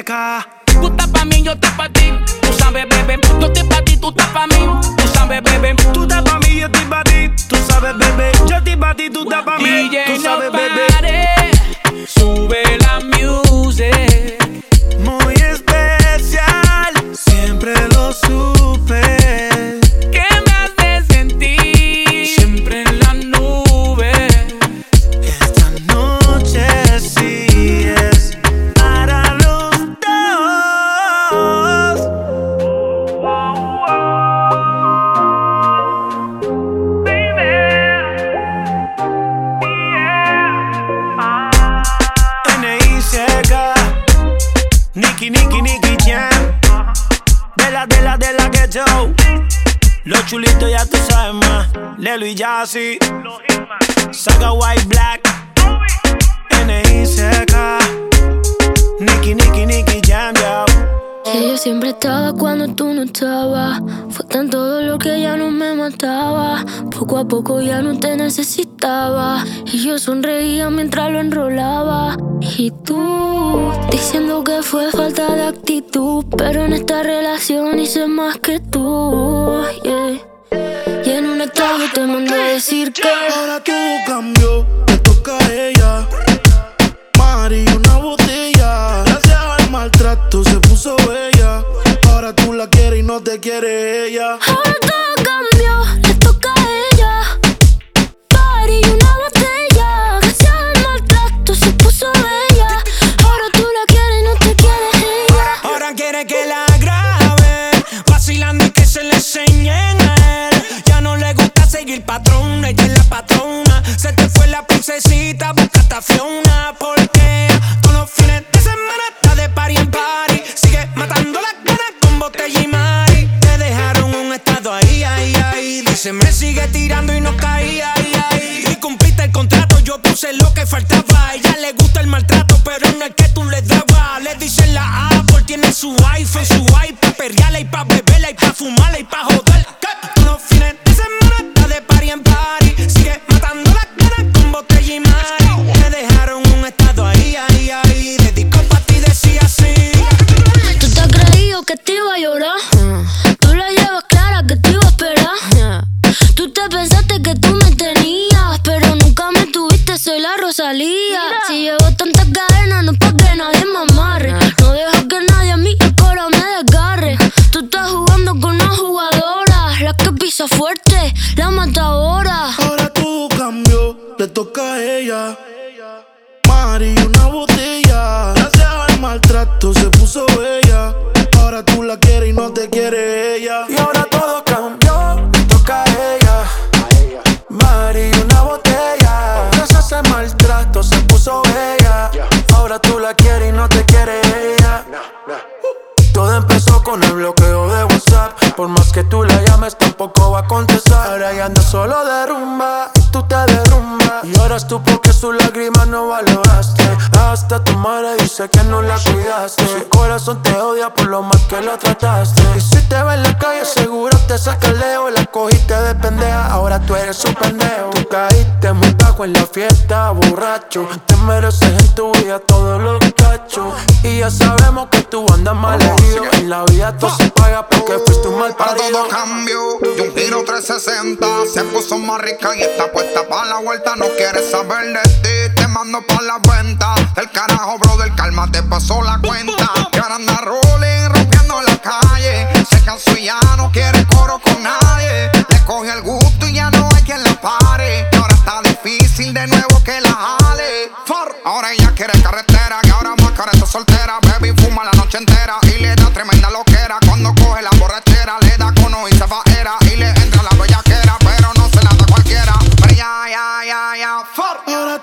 Tú estás pa' mí, yo estoy pa' ti. Tú sabes, bebé. Yo estoy pa' ti, tú estás pa' mí. Tú sabes, bebé. Tú estás pa' mí, yo estoy pa' ti. Tú sabes, bebé. Yo estoy pa' ti, tú estás pa' mí. Tú sabes, bebé. Saga White Black. N.I.C.K. Nicky, Nicky, Nicky Jam, yo. Que yo siempre estaba cuando tú no estabas. Fue tanto dolor que ya no me mataba. Poco a poco ya no te necesitaba. Y yo sonreía mientras lo enrolaba. Y tú diciendo que fue falta de actitud. Pero en esta relación hice más que tú. yeah. Y en un estado te mandé a decir que. Ahora todo cambió, te toca a ella. Mari, una botella. Gracias al maltrato se puso bella. Ahora tú la quieres y no te quiere ella. Ahora todo cambió, patrón, ella es la patrona. Se te fue la princesita, busca a Fiona. Y ahora todo cambió, toca a ella. Mari, una botella. Gracias al maltrato se puso bella. Ahora tú la quieres y no te quiere ella. Todo empezó con el bloqueo de WhatsApp. Por más que tú la llames, tampoco va a contestar. Ahora ya anda solo de rumba y tú te derrumbas. Y ahora tú porque sus lágrimas no Hasta tu madre dice que no la cuidaste. Su corazón te odia por lo mal que la trataste. Y si te ve en la calle, seguro te saca el leo. La cogiste de pendeja, ahora tú eres un pendejo. Tú caíste muy bajo en la fiesta, borracho. Te mereces en tu vida todo lo que borracho. Y ya sabemos que tú andas mal herido. En la vida todo se paga porque fuiste un mal Para todo cambio, y un giro 360. Se puso más rica y está puesta para la vuelta. No quieres saber de ti, mando para la venta. El carajo, bro, del calma te pasó la cuenta. Ahora anda rolling, rompiendo la calle. Se cansó y ya no quiere coro con nadie. Le coge el gusto y ya no hay quien la pare. Ahora está difícil de nuevo que la jale. Ahora ella quiere carretera, que ahora más está soltera. Baby fuma la noche entera y le da tremenda loquera. Cuando coge la borrachera, le da cono y se va era. Y le entra la bellaquera,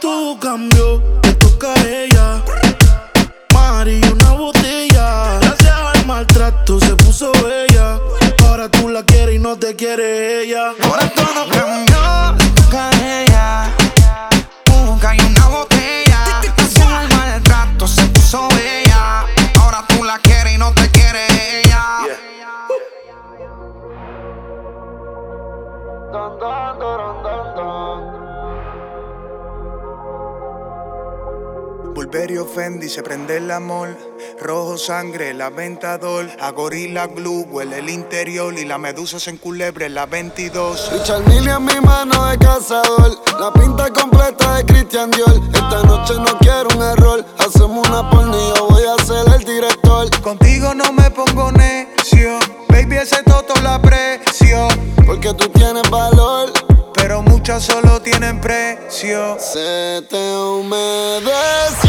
todo cambió, te toca a ella. Mari, una botella. Gracias al maltrato se puso bella. Ahora tú la quieres y no te quiere ella. Ahora Bulberio Fendi se prende el amor. Rojo sangre, la ventador. A gorila glue huele el interior. Y la medusa se enculebre la 22. Richard Mille en mi mano de cazador. La pinta completa de Christian Dior. Esta noche no quiero un error. Hacemos una porno y yo voy a ser el director. Contigo no me pongo necio. Baby, ese toto la aprecio. Porque tú tienes valor. Pero muchas solo tienen precio. Se te humedeció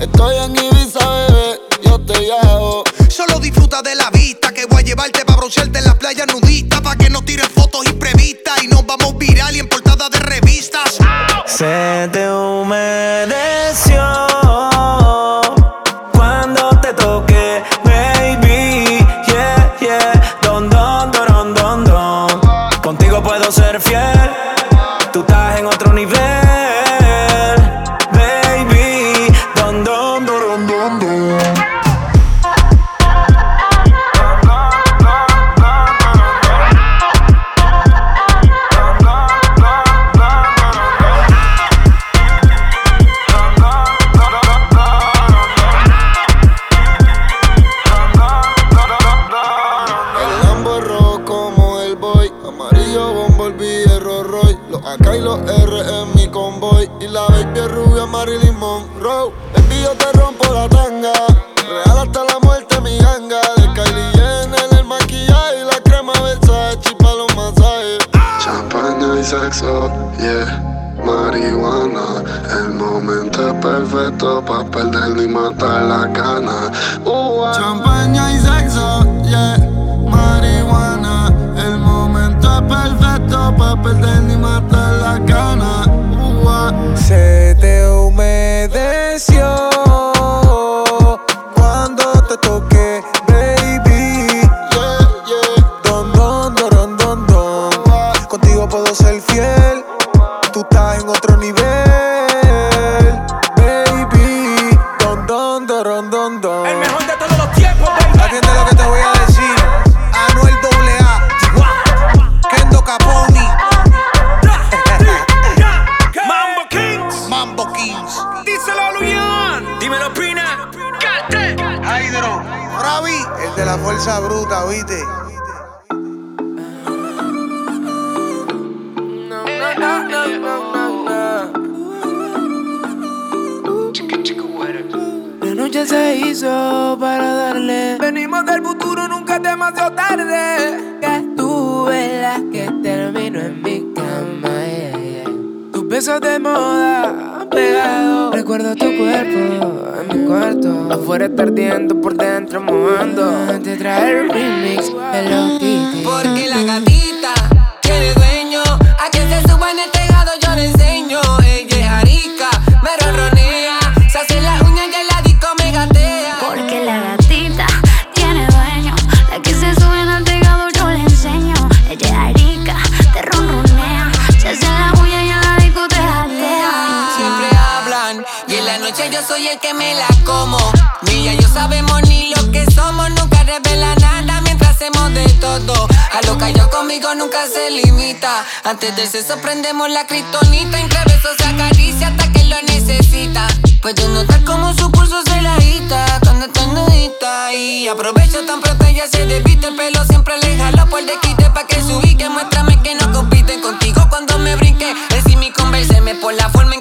Estoy en Ibiza, bebé. Yo te llevo. Solo disfruta de la vista que voy a llevarte para broncearte en la playa nudista. Pa' que no tires fotos imprevistas y nos vamos viral y en portada de revistas. Se te humedeció ¿viste? La noche se hizo para darle. Venimos del futuro, nunca es demasiado tarde. Que tú la que termino en mi cama. Tus besos de moda pegado. Recuerdo tu cuerpo en mi cuarto. Afuera está ardiendo, por dentro mojando. Te trae el remix los Porque la gatita A lo que yo conmigo nunca se limita. Antes del sexo prendemos la cristonita, entre besos se acaricia hasta que lo necesita. Puedo notar como su pulso se la agita cuando está nudita y aprovecho tan pronto ella se despiste el pelo. Siempre le jalo por desquite pa que se ubique. Muéstrame que no compiten contigo cuando me brinque. Decime y convérseme por la forma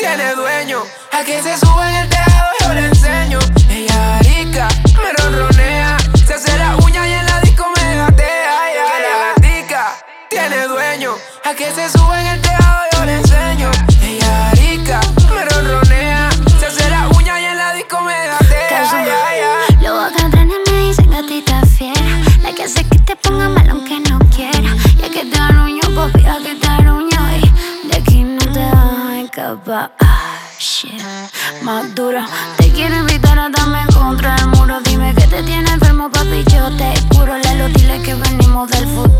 tiene dueño. A que se sube en el tejado yo le enseño. Ella arica, me ronronea. Se hace la uña y en la disco me gatea. Que la gatica tiene dueño. A que se sube en el tejado Ah, shit. Más duro. Te quiero invitar a darme contra el muro. Dime que te tiene enfermo, papi. Yo te curo. Lelo, dile que venimos del futuro.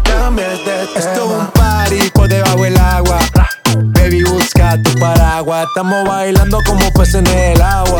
cambies de tema. Esto es un party por debajo del agua. Baby, busca tu paraguas. Estamos bailando como peces en el agua.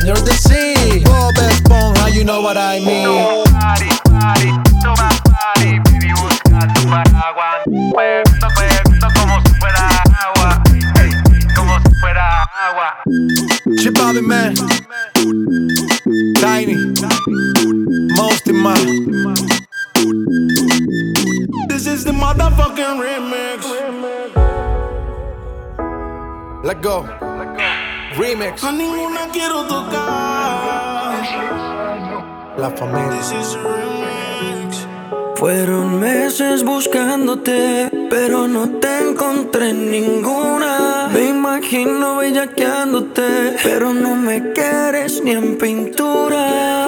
Let go. Remix. A ninguna quiero tocar. La familia. This is a remix. Fueron meses buscándote, pero no te encontré ninguna. Me imagino bellaqueándote, pero no me quieres ni en pintura.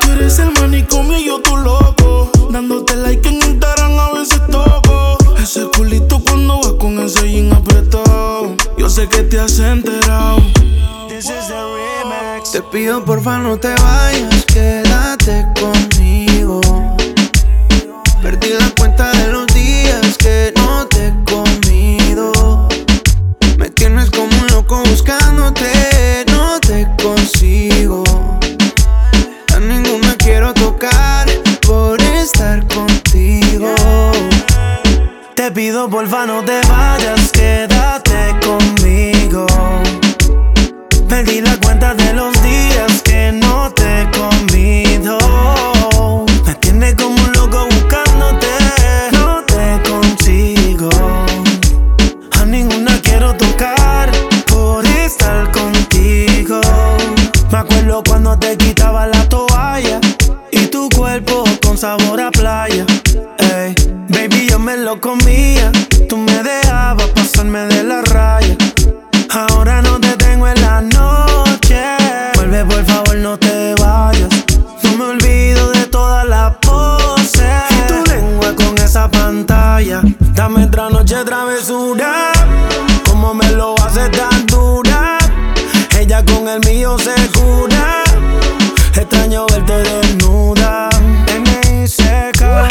Tú eres el manicomio y yo tu loco. Dándote like en Instagram a veces toco. Ese culito cuando vas con ese jean apretado. Yo sé que te has enterado. This is the remix. Te pido porfa no te vayas, quédate conmigo. Perdí la cuenta de los días que no te he comido. Me tienes como un loco buscándote, no te consigo. A ninguna quiero tocar por estar contigo. Te pido porfa no te vayas, quédate conmigo. Perdí la cuenta de los días que no te he comido. Me tienes como un loco buscándote, no te consigo. A ninguna quiero tocar por estar contigo. Me acuerdo cuando te quitaba la toalla y tu cuerpo con sabor a playa. Ey, baby, yo me lo comía. No te vayas. No me olvido de todas las poses. Y tu lengua con esa pantalla. Dame otra noche travesura. Como me lo hace tan dura. Ella con el mío se cura. Extraño verte desnuda. M.I.C.K.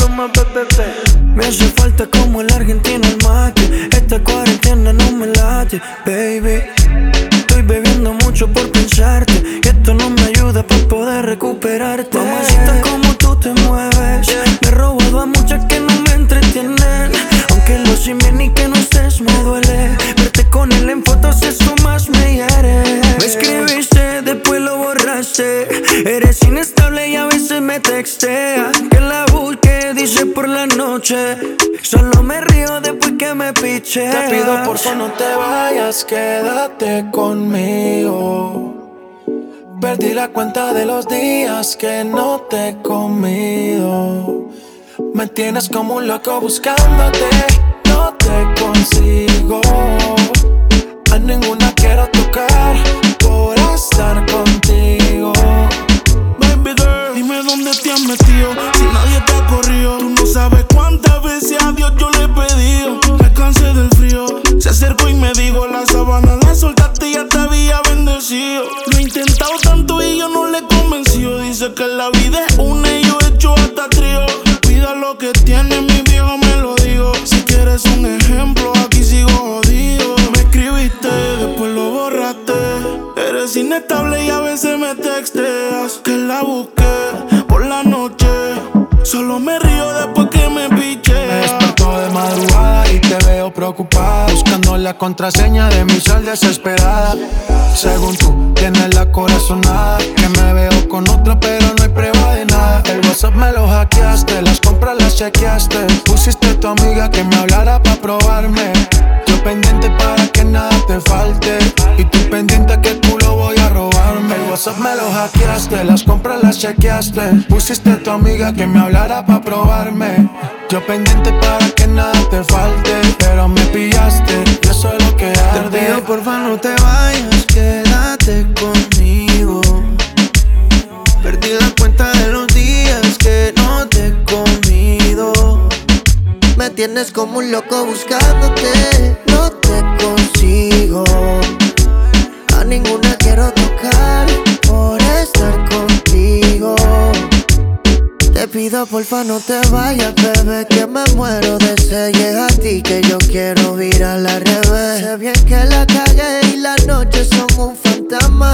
Me hace falta como el argentino el mate. Esta cuarentena no me late, baby. Eres inestable y a veces me textea. Que la busque, dice por la noche. Solo me río después que me piche. Te pido por favor no te vayas, quédate conmigo. Perdí la cuenta de los días que no te he comido. Me tienes como un loco buscándote, no te consigo. A ninguna quiero tocar por estar contigo. Si nadie te ha corrido, tú no sabes cuántas veces a Dios yo le he pedido. Me cansé del frío. Se acercó y me dijo: La sabana la soltaste y ya te había bendecido. Lo he intentado tanto y yo no le he convencido. Dice que la vida es una y yo he hecho hasta trío. Cuida lo que tiene, mi viejo me lo digo. Si quieres un ejemplo, aquí sigo jodido. Me escribiste, después lo borraste. Eres inestable y a veces me texteas. Que la busqué. Solo me río después que me piché. Me despertó de madrugada y te veo preocupada. Buscando la contraseña de mi sal desesperada. Según tú, tienes la corazonada. Que me veo con otra, pero no hay prueba de nada. El WhatsApp me lo hackeaste, las compras las chequeaste. Pusiste a tu amiga que me hablara para probarme. Pendiente para que nada te falte. Y tú pendiente que culo voy a robarme. El WhatsApp me lo hackeaste, las compras las chequeaste. Pusiste a tu amiga que me hablara para probarme. Yo pendiente para que nada te falte. Pero me pillaste, yo soy lo que arde. Te pido porfa no te vayas, quédate conmigo. Perdí la tienes como un loco buscándote. No te consigo, a ninguna quiero tocar por estar contigo. Te pido porfa no te vayas, bebé, que me muero de sed. Llega a ti que yo quiero virar al revés. Sé bien que la cagué y las noches son un fantasma.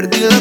perdido.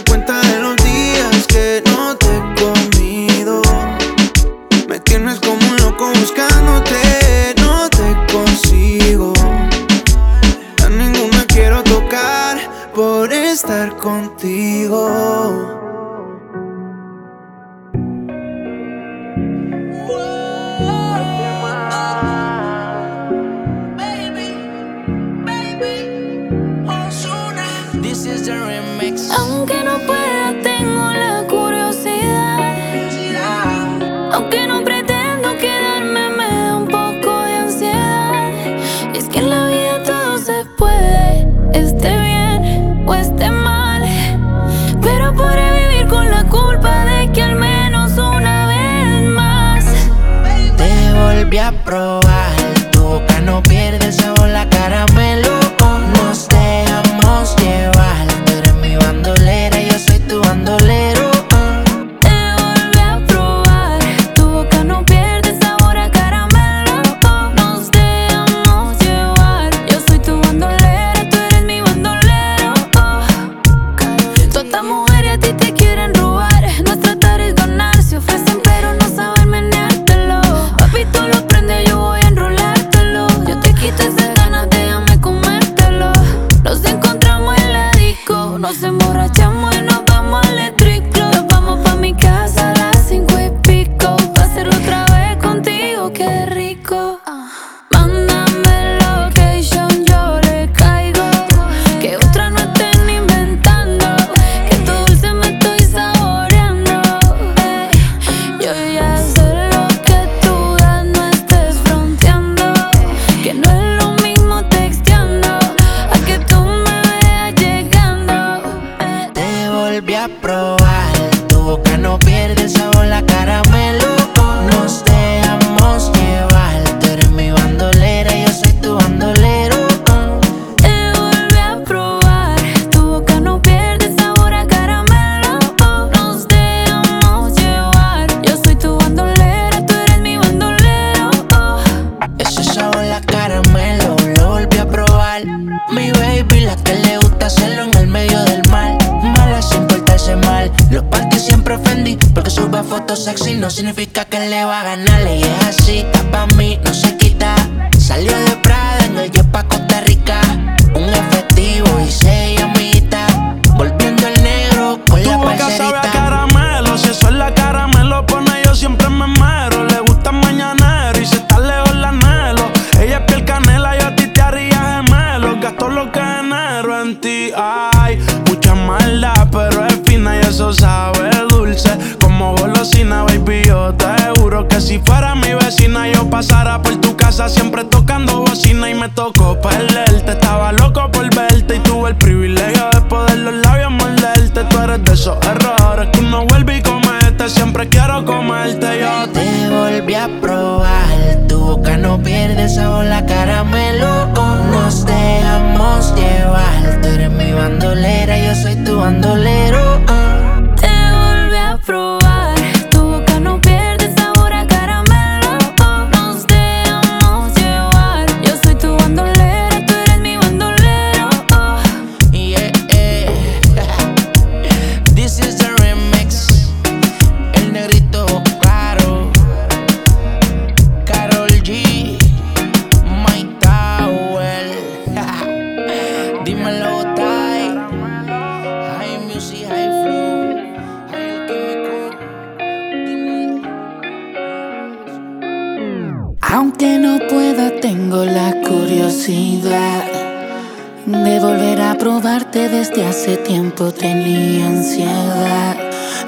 cuerpo tenía ansiedad.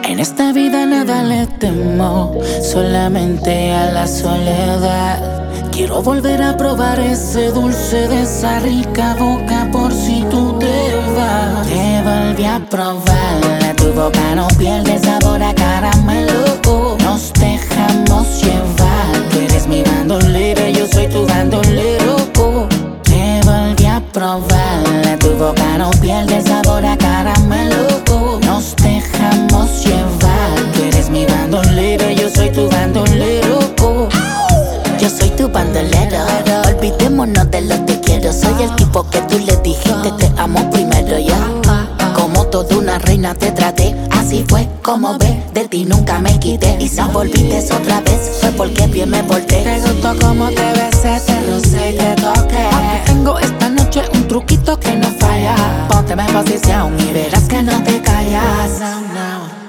En esta vida nada le temo, solamente a la soledad. Quiero volver a probar ese dulce de esa rica boca por si tú te vas. Te volví a probar, tu boca no pierde sabor a caramelo. Nos dejamos llevar, tú eres mi bandolera, yo soy tu bandolero. Te volví a probar, tu boca no pierde sabor a bandolero. Olvidémonos de lo que quiero. Soy el tipo que tú le dijiste te amo primero yo. Como toda una reina te traté. Así fue como ve, de ti nunca me quité. Y si volviste otra vez, fue porque bien me volteé. Te gustó como te besé, te lucé y te toqué. Tengo esta noche un truquito que no falla. Pónteme en posición y verás que no te callas. No, no.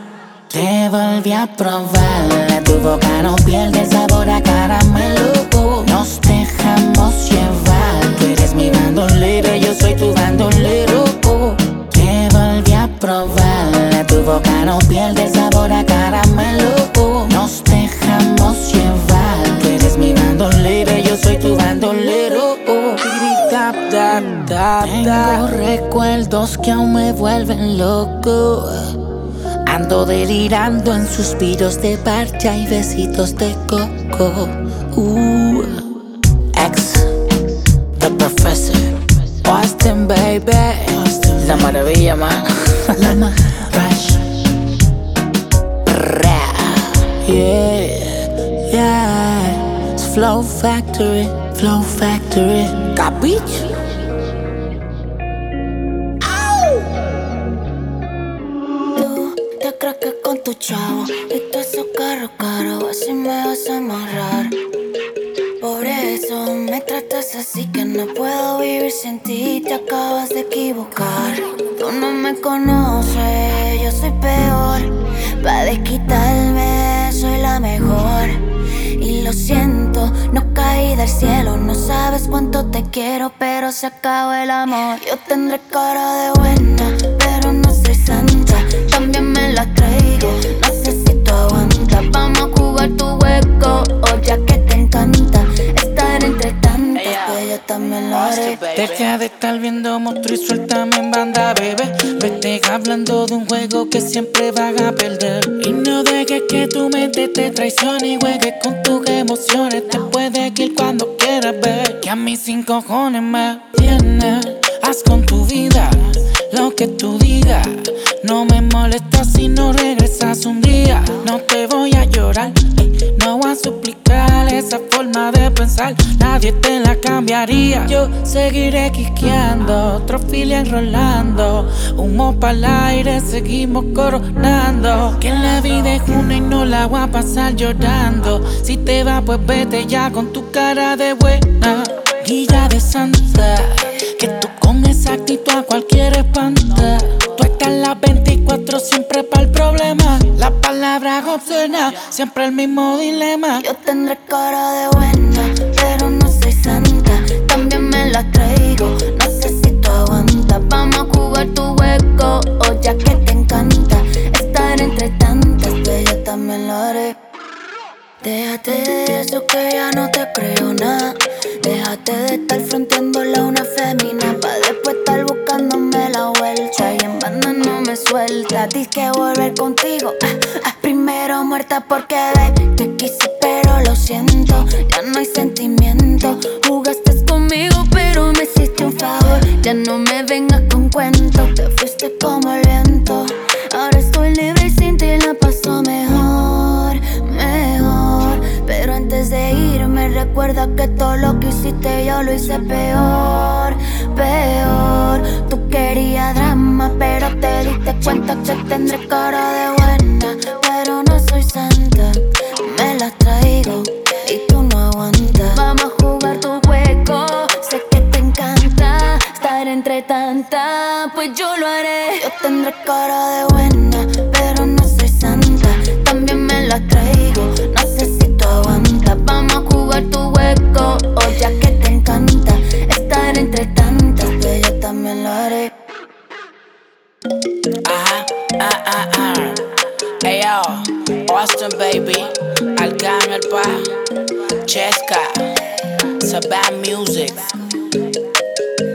Te volví a probar, tu boca no pierde sabor a caramelo. Soy tu bandolero. Te volví a probar, tu boca no pierde sabor a caramelo. Nos dejamos llevar, tú eres mi bandolero, yo soy tu bandolero. Tengo recuerdos que aún me vuelven loco. Ando delirando en suspiros de parcha y besitos de coco. Uh, la maravilla man, la rush, yeah, yeah, it's Flow Factory, Flow Factory, Got capiche? Cielo, no sabes cuánto te quiero, pero se acabó el amor. Yo tendré cara de buena, pero no soy santa. También me la traigo, no sé si tú aguantas. Vamos a jugar tu hueco, o ya que te encanta estar entre tantas, que yo también lo haré. Deja de estar viendo monstruo y suéltame en banda, bebé. Vete hablando de un juego que siempre vas a perder. No dejes que tu mente te traicione y juegues con tus emociones. Te puedes ir cuando quieras ver. Que a mí sin cojones me tienes. Haz con tu vida lo que tú digas. No me molesta si no regresas un día. No te voy Nadie te la cambiaría. Yo seguiré quiqueando, otro fili enrolando. Humo para el aire, seguimos coronando. Que la vida es una y no la voy a pasar llorando. Si te va, pues vete ya con tu cara de buena. Guilla de santa, que tú con esa actitud a cualquier espanta. Tú estás las 24 siempre para el problema. Las palabras obscenas, siempre el mismo dilema. Yo tendré cara de buena, pero no soy santa. También me la traigo, no sé si tú aguantas. Vamos a jugar tu hueco, o ya que te encanta estar entre tantas, que yo también lo haré. Déjate de eso que ya no te creo nada. Déjate de estar fronteándola a una femina. Pa' después estar buscándome la vuelta. Y en banda no me suelta. Dice que volver contigo. ah, ah, primero muerta porque baby, te quise, pero lo siento. Ya no hay sentimiento. Jugaste conmigo, pero me hiciste un favor. Ya no me vengas con cuentos. Te fuiste como el viento. Ahora estoy libre y sin ti la paso mejor, antes de irme, recuerda que todo lo que hiciste yo lo hice peor, peor. Tú querías drama, pero te diste cuenta que tendré cara de buena. Pero no soy santa, me la traigo y tú no aguantas. Vamos a jugar tu juego, sé que te encanta estar entre tanta, pues yo lo haré. Yo tendré cara de buena, pero no soy santa. También me la traigo, Boston, baby, al Gamerpa, it's Sabat Music,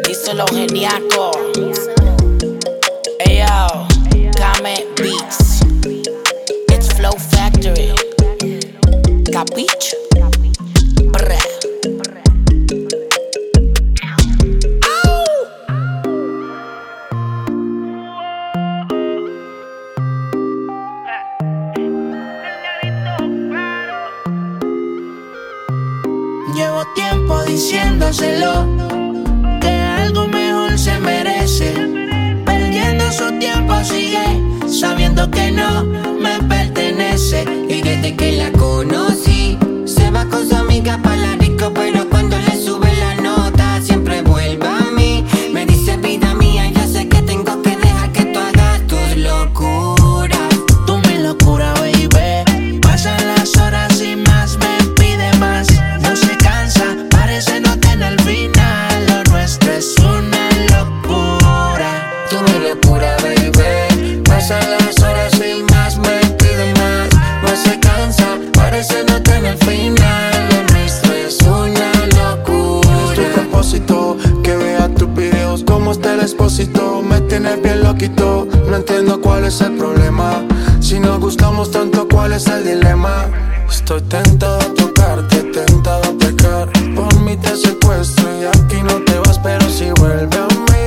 hizo los geniacos. Ayo, Game Beats, it's Flow Factory, Capiche. no me pertenece. Y desde que la conocí se va con su amiga para la disco pero necesito, me tienes bien loquito. No entiendo cuál es el problema. Si nos gustamos tanto, ¿cuál es el dilema? Estoy tentado a tocarte, tentado a pecar. Por mí te secuestro y aquí no te vas, pero si vuelve a mí.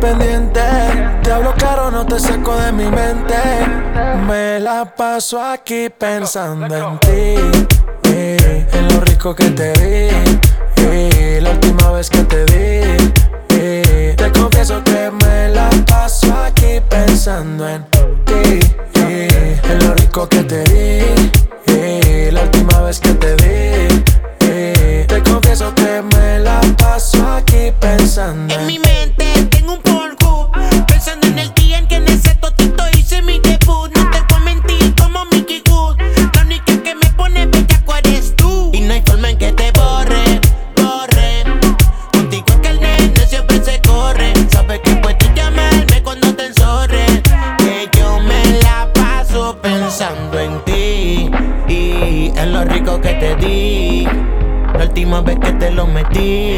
pendiente. Te hablo caro, no te saco de mi mente. Me la paso aquí pensando en ti. Eh, en lo rico que te di. Eh, la última vez que te di. Eh, te confieso que me la paso aquí pensando en ti. Eh, en lo rico que te di. Eh, la última vez que te di. Eh. Te confieso que me la paso aquí pensando en, en mi me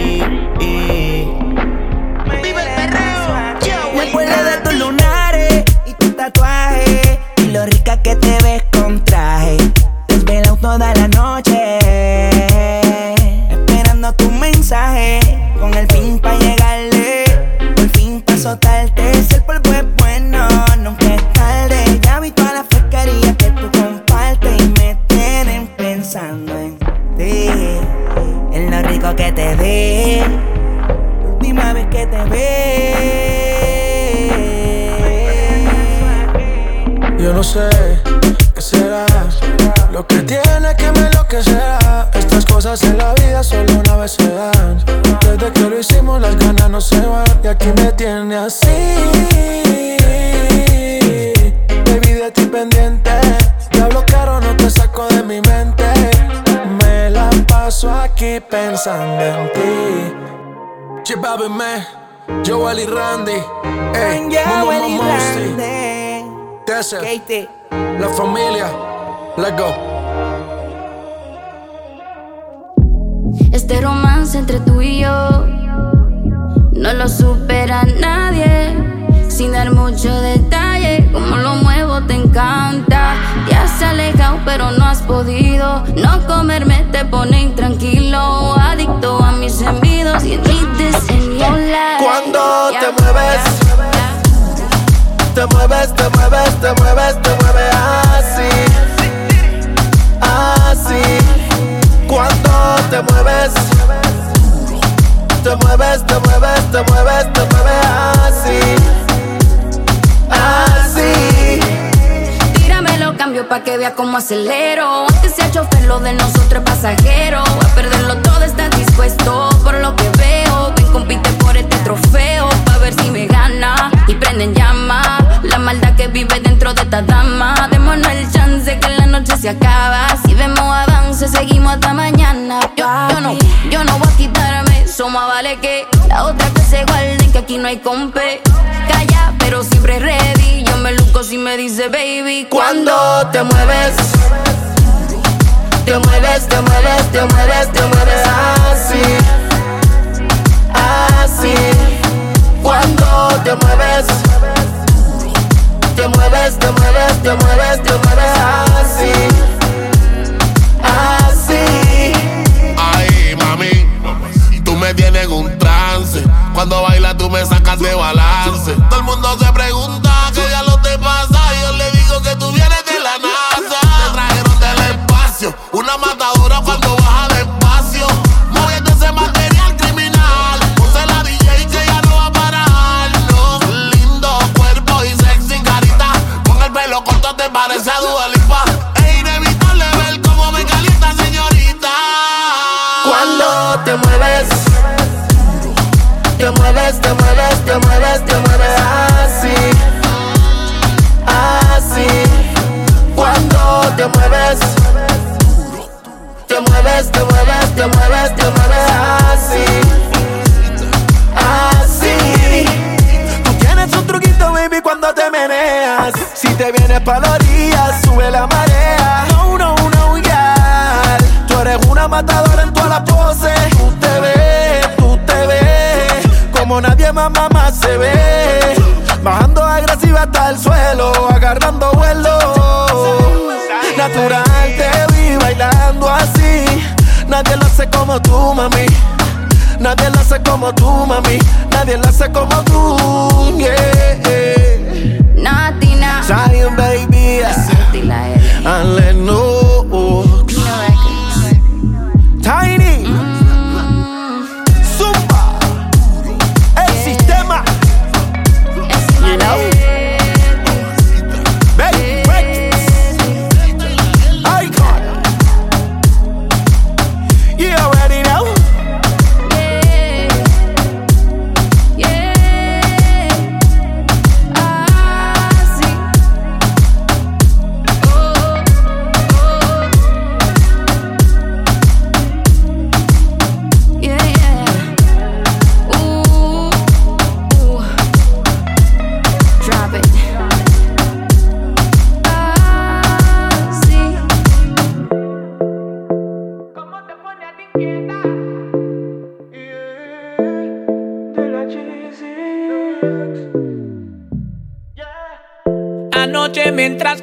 Chip me, Joel y Randy, ey, Momo Momo Desert, la familia, let's go. Este romance entre tú y yo no lo supera nadie. Sin dar mucho detalle, como lo muevo te encanta. Te has alejado, pero no has podido. No comerme te pone intranquilo. Adicto a mis semidos y en Cuando te mueves te mueves, te mueves, te mueves, te mueves así. Así. Cuando te mueves, te mueves, te mueves, te mueves, te mueves así. Así. Tíramelo, cambio pa' que vea cómo acelero. Antes sea chofer, lo de nosotros pasajero. A perderlo todo, estás dispuesto por lo que veo. Ven, compite por este trofeo. Pa' ver si me gana y prenden llama la maldad que vive dentro de esta dama. Démonos el chance que la noche se acaba. Si vemos avance, seguimos hasta mañana. Yo, no, yo no voy a quitarme. Somos vale que la otra que se guarden, que aquí no hay compe. Calla, pero siempre ready. Yo me luco si me dice baby. Cuando te mueves, te mueves, te mueves, te mueves, te mueves así. Así. Cuando te mueves te mueves, te mueves, te mueves, te mueves así. Así. Ay, mami, tú me tienes en un trance. Cuando bailas tú me sacas de balance. Todo el mundo se pregunta qué ya lo te pasa. Yo le digo que tú vienes de la NASA. Te trajeron del espacio, parece a Dua Lipa. Inevitable ver cómo me calienta, señorita. Cuando te mueves, te mueves, te mueves, te mueves, te mueves así. Así. Cuando te mueves, te mueves, te mueves, te mueves, te mueves así. Así. Tú tienes un truquito, baby, cuando te meneas. Si te vienes pa' matadora en todas las poses. Tú te ves, tú te ves. Como nadie más, mamá se ve. Bajando agresiva hasta el suelo, agarrando vuelo. Natural te vi bailando así. Nadie lo hace como tú, mami. Nadie lo hace como tú, mami. Nadie lo hace como tú, yeah. Natina. Zion, baby. Know. Tiny.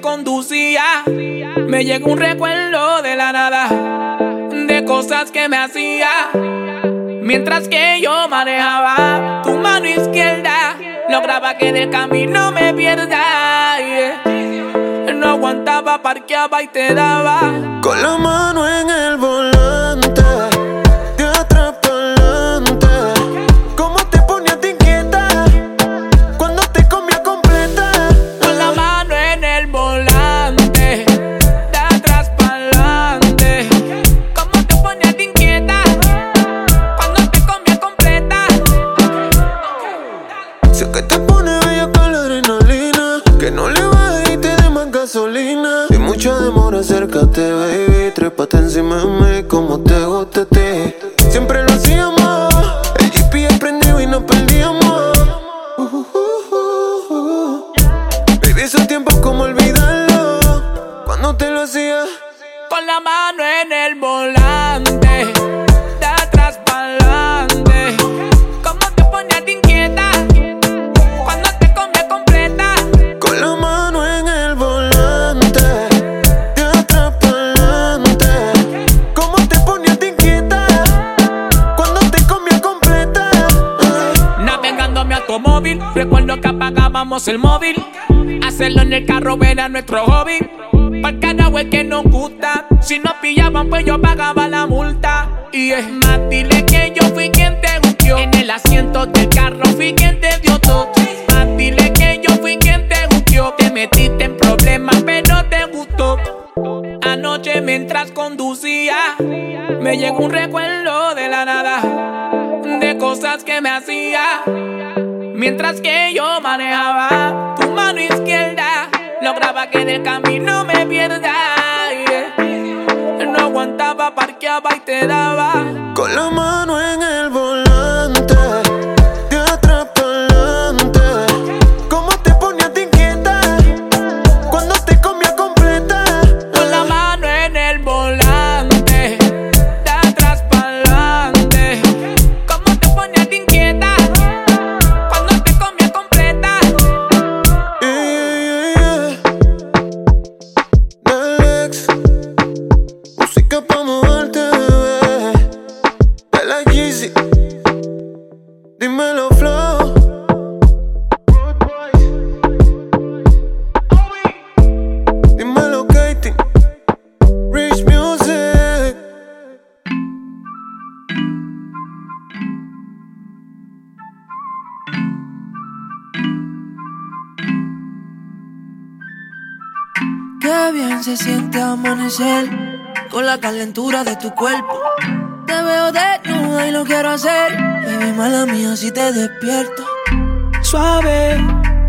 Conducía, me llegó un recuerdo de la nada, de cosas que me hacía. Mientras que yo manejaba, tu mano izquierda lograba que en el camino me pierda. No aguantaba, parqueaba y te daba. Con la mano en el volante, Trépate encima de mí como te gusta a era nuestro hobby. Para cada vez que nos gusta. Si nos pillaban, pues yo pagaba la multa. Y es más, dile que yo fui quien te gustió. En el asiento del carro fui quien te dio todo. Más, dile que yo fui quien te gustió. Te metiste en problemas, pero te gustó. Anoche mientras conducía, me llegó un recuerdo de la nada. De cosas que me hacía. Mientras que yo manejaba, lograba que del camino me pierda. No aguantaba, parqueaba y te daba. Con la calentura de tu cuerpo. Te veo desnuda y lo quiero hacer. Baby, mala mía si te despierto. Suave,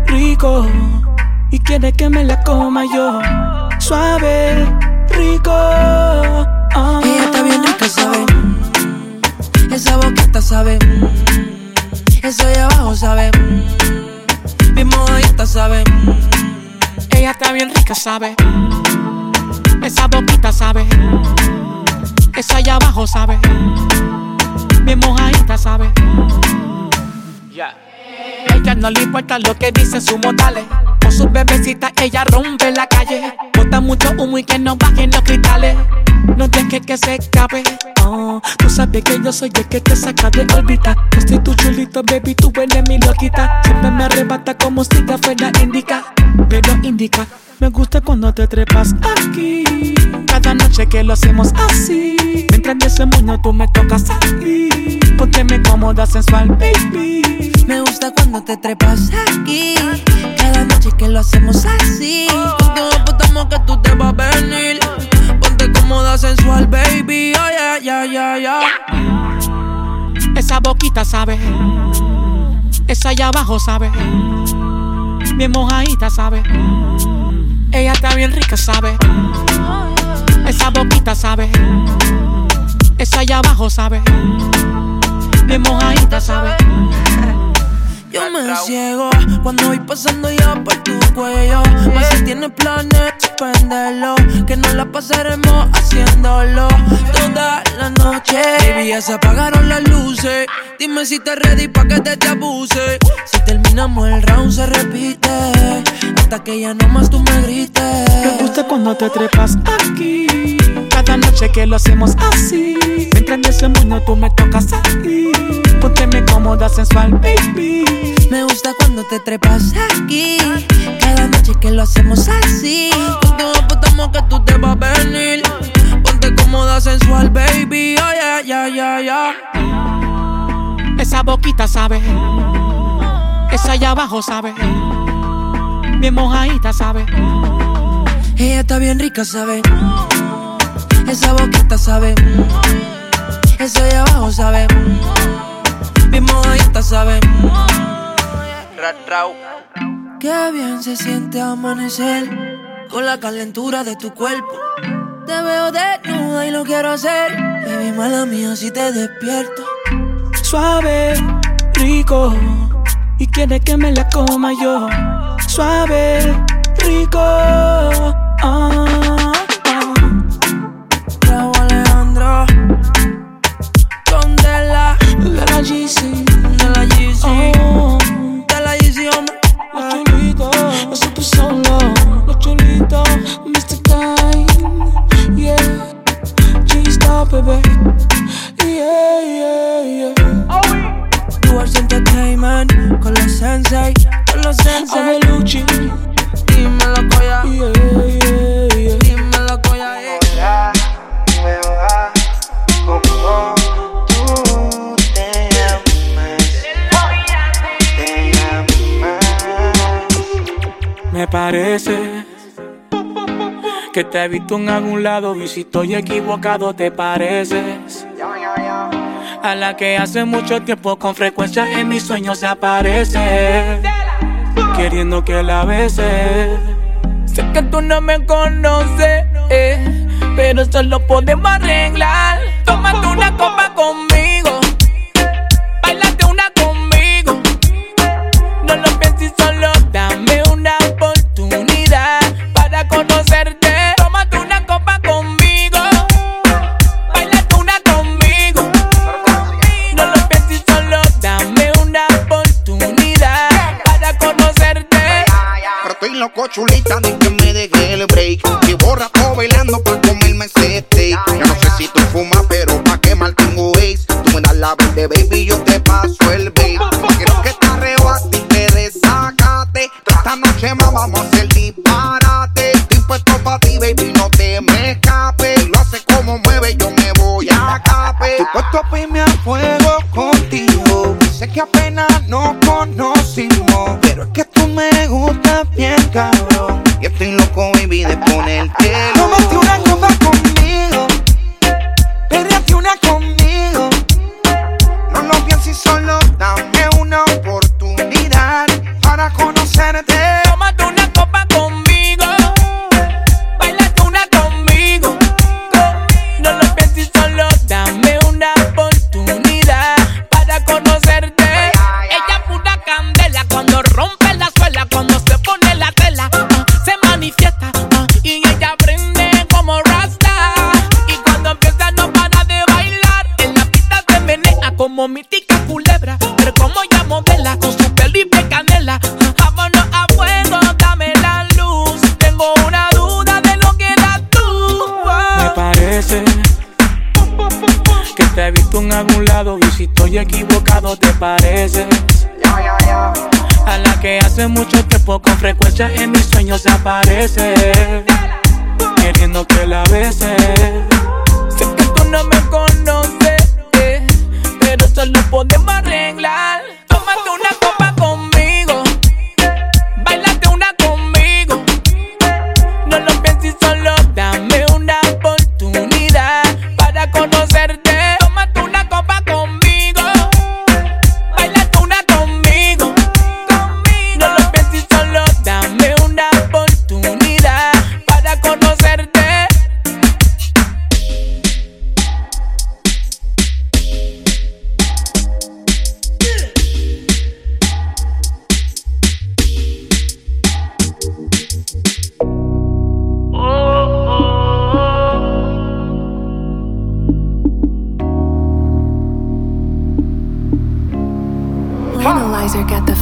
rico. Y quiere que me la coma yo. Suave, rico. Ah. Ella está bien rica, sabe. Esa boquita sabe. Eso de abajo sabe. Mi mojadita sabe. Ella está bien rica, sabe. Esa boquita sabe. Esa allá abajo sabe. Bien mojadita sabe. Ya. Ella no le importa lo que dicen sus modales. Con sus bebecitas ella rompe la calle. Bota mucho humo y que no bajen los cristales. No dejes que se escape. Oh, tú sabes que yo soy el que te saca de órbita. Yo estoy tu chulito, baby, tú eres mi loquita. Siempre me arrebata como si te fuera indica. Pero indica, me gusta cuando te trepas aquí. Cada noche que lo hacemos así. Mientras de ese mundo tú me tocas aquí. Porque me cómoda sensual, baby. Me gusta cuando te trepas aquí. Cada noche que lo hacemos así. Contigo apostamos que tú te vas a venir. Ponte cómoda, sensual, baby. Oh, yeah, yeah, yeah, yeah. Esa boquita sabe. Esa allá abajo sabe. Bien mojadita sabe. Ella está bien rica, sabe. Esa boquita sabe. Esa allá abajo sabe. Bien mojadita sabe. Yo me ciego cuando voy pasando ya por tu cuello. Más si tienes planes, suspenderlo. Que no la pasaremos haciéndolo toda la noche. Baby, ya se apagaron las luces. Dime si te ready pa' que te, te abuse. Si terminamos el round, se repite. Hasta que ya no más tú me grites. Me gusta cuando te trepas aquí. Cada noche que lo hacemos así. Mientras de ese mundo tú me tocas aquí. Pónteme cómoda, sensual, baby. Me gusta cuando te trepas aquí. Cada noche que lo hacemos así. Contigo apostamos que tú te vas a venir. Ponte cómoda, sensual, baby. Oh, yeah, yeah, yeah, yeah. Esa boquita sabe. Esa allá abajo sabe. Bien mojadita sabe. Ella está bien rica, sabe. Esa boquita sabe. Esa de abajo sabe. Bien mojadita sabe. Qué bien se siente amanecer con la calentura de tu cuerpo. Te veo desnuda y lo quiero hacer. Baby, mala mía si te despierto. Suave, rico. Y quiere que me la coma yo. Suave, rico. Ah. Girl, I GC. Girl, I GC. Oh. Que te he visto en algún lado y si estoy equivocado te pareces. A la que hace mucho tiempo con frecuencia en mis sueños se aparece. Queriendo que la beses. Sé que tú no me conoces, eh, pero eso lo podemos arreglar. Tómate una copa conmigo. Chulita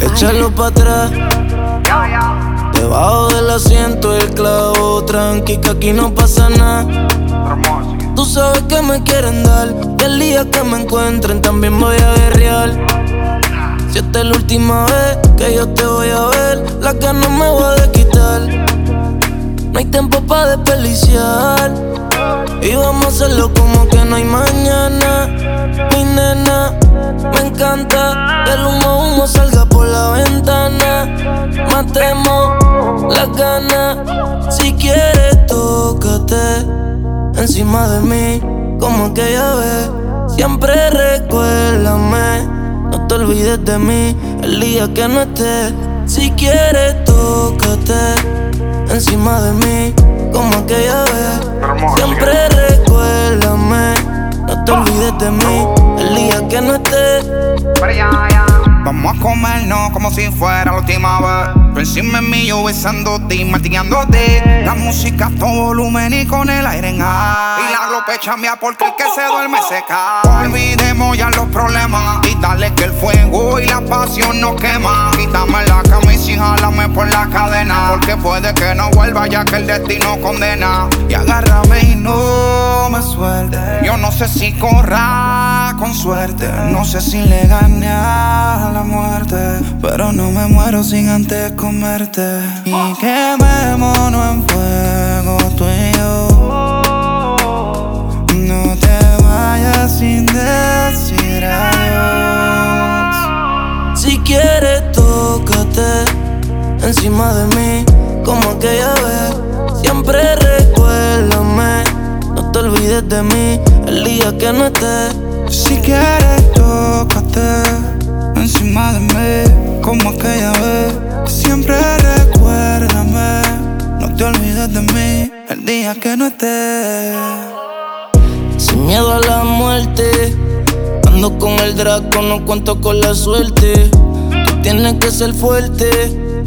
Échalo para atrás. Debajo del asiento el clavo, tranqui que aquí no pasa nada. Tú sabes que me quieren dar y el día que me encuentren también voy a guerrear. Si esta es la última vez que yo te voy a ver, la que no me voy a quitar. No hay tiempo para desperdiciar y vamos a hacerlo como que no hay mañana. Mi nena, me encanta que el humo humo salga por la ventana. Matemos la gana. Si quieres, tócate encima de mí, como aquella vez. Siempre recuérdame, no te olvides de mí. el día que no esté. Si quieres, tócate encima de mí, como aquella vez. Siempre recuérdame, no te olvides de mí, el día que no esté. Vamos a comernos como si fuera la última vez. Tú encima de mí, yo besándote y martillándote. La música a todo volumen y con el aire en high. Y la ropa mía porque el que se duerme se cae. Olvidemos ya los problemas y dale que el fuego y la pasión nos quema. Quítame la camisa y jálame por la cadena. Porque puede que no vuelva ya que el destino condena. Y agárrame y no me suelte. Yo no sé si corra con suerte. No sé si le gane a la muerte. Pero no me muero sin antes comerte. Y quemémonos en fuego tú y yo. No te vayas sin decir adiós. Si quieres, tócate encima de mí, como aquella vez. Siempre recuérdame, no te olvides de mí, el día que no esté. Si quieres, tócate encima de mí, como aquella vez. Siempre recuérdame, no te olvides de mí, el día que no esté. Sin miedo a la muerte, ando con el Draco, no cuento con la suerte. Tú tienes que ser fuerte,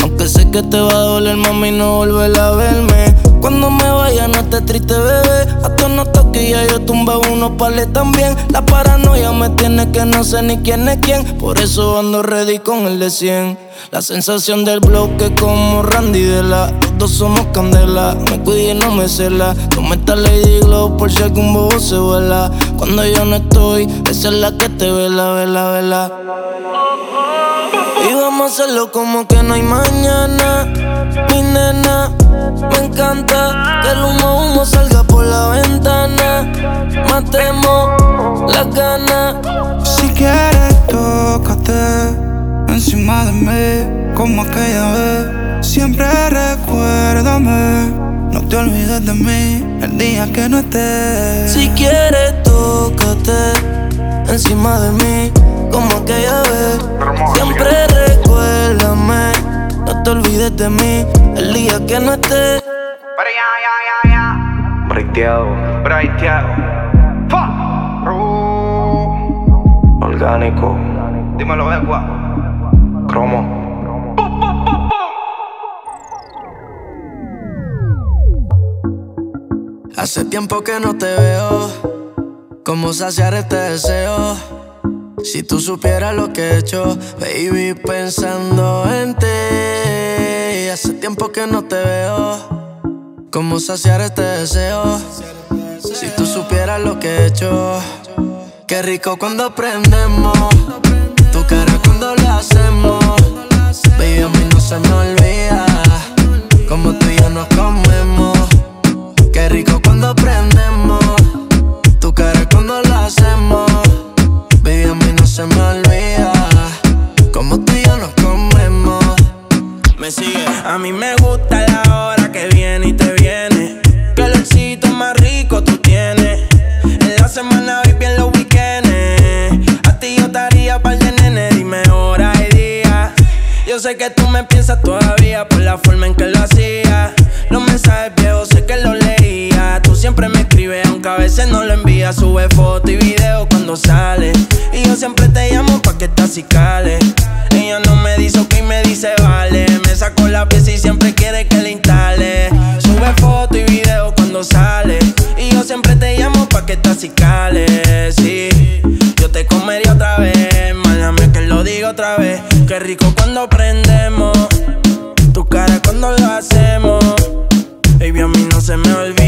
aunque sé que te va a doler, mami, no volver a verme. Cuando me vaya, no estés triste, bebé. Hasta no toque ya yo tumbé unos pales también. La paranoia me tiene que no sé ni quién es quién. Por eso ando ready con el de 100. La sensación del bloque como Randy de la. Los dos somos candela. Me cuide y no me cela. Toma esta Lady Glow por si algún bobo se vuela. Cuando yo no estoy, esa es la que te vela, vela, vela. Y vamos a hacerlo como que no hay mañana. Mi nena, me encanta que el humo humo salga por la ventana. Matemos las ganas. Si quieres, tócate encima de mí, como aquella vez. Siempre recuérdame, no te olvides de mí, el día que no esté. Si quieres, tócate encima de mí, como aquella vez. Siempre recuérdame, te olvides de mí, el día que no esté. Breiteado, breiteado. Orgánico. Dímelo, Equa. Cromo. Hace tiempo que no te veo. ¿Cómo saciar este deseo? Si tú supieras lo que he hecho, baby, pensando en ti. Hace tiempo que no te veo. ¿Cómo saciar este deseo? Si tú supieras lo que he hecho. Qué rico cuando prendemos. Tu cara cuando lo hacemos. Baby, a mí no se me olvida. Como tú y yo nos comemos. Qué rico cuando prendemos. Sé que tú me piensas todavía por la forma en que lo hacía. Los mensajes viejos sé que los leía. Tú siempre me escribes, aunque a veces no lo envías. Sube foto y video cuando sale. Y yo siempre te llamo pa' que te acicales. Ella no me dice ok, me dice vale. Me sacó la pieza y siempre quiere que le instale. Sube foto y video cuando sale. Y yo siempre te llamo pa' que te acicales. Sí, yo te comería otra vez. Málame que lo digo otra vez. Qué rico cuando prendemos. Tu cara cuando lo hacemos. Baby, a mí no se me olvida.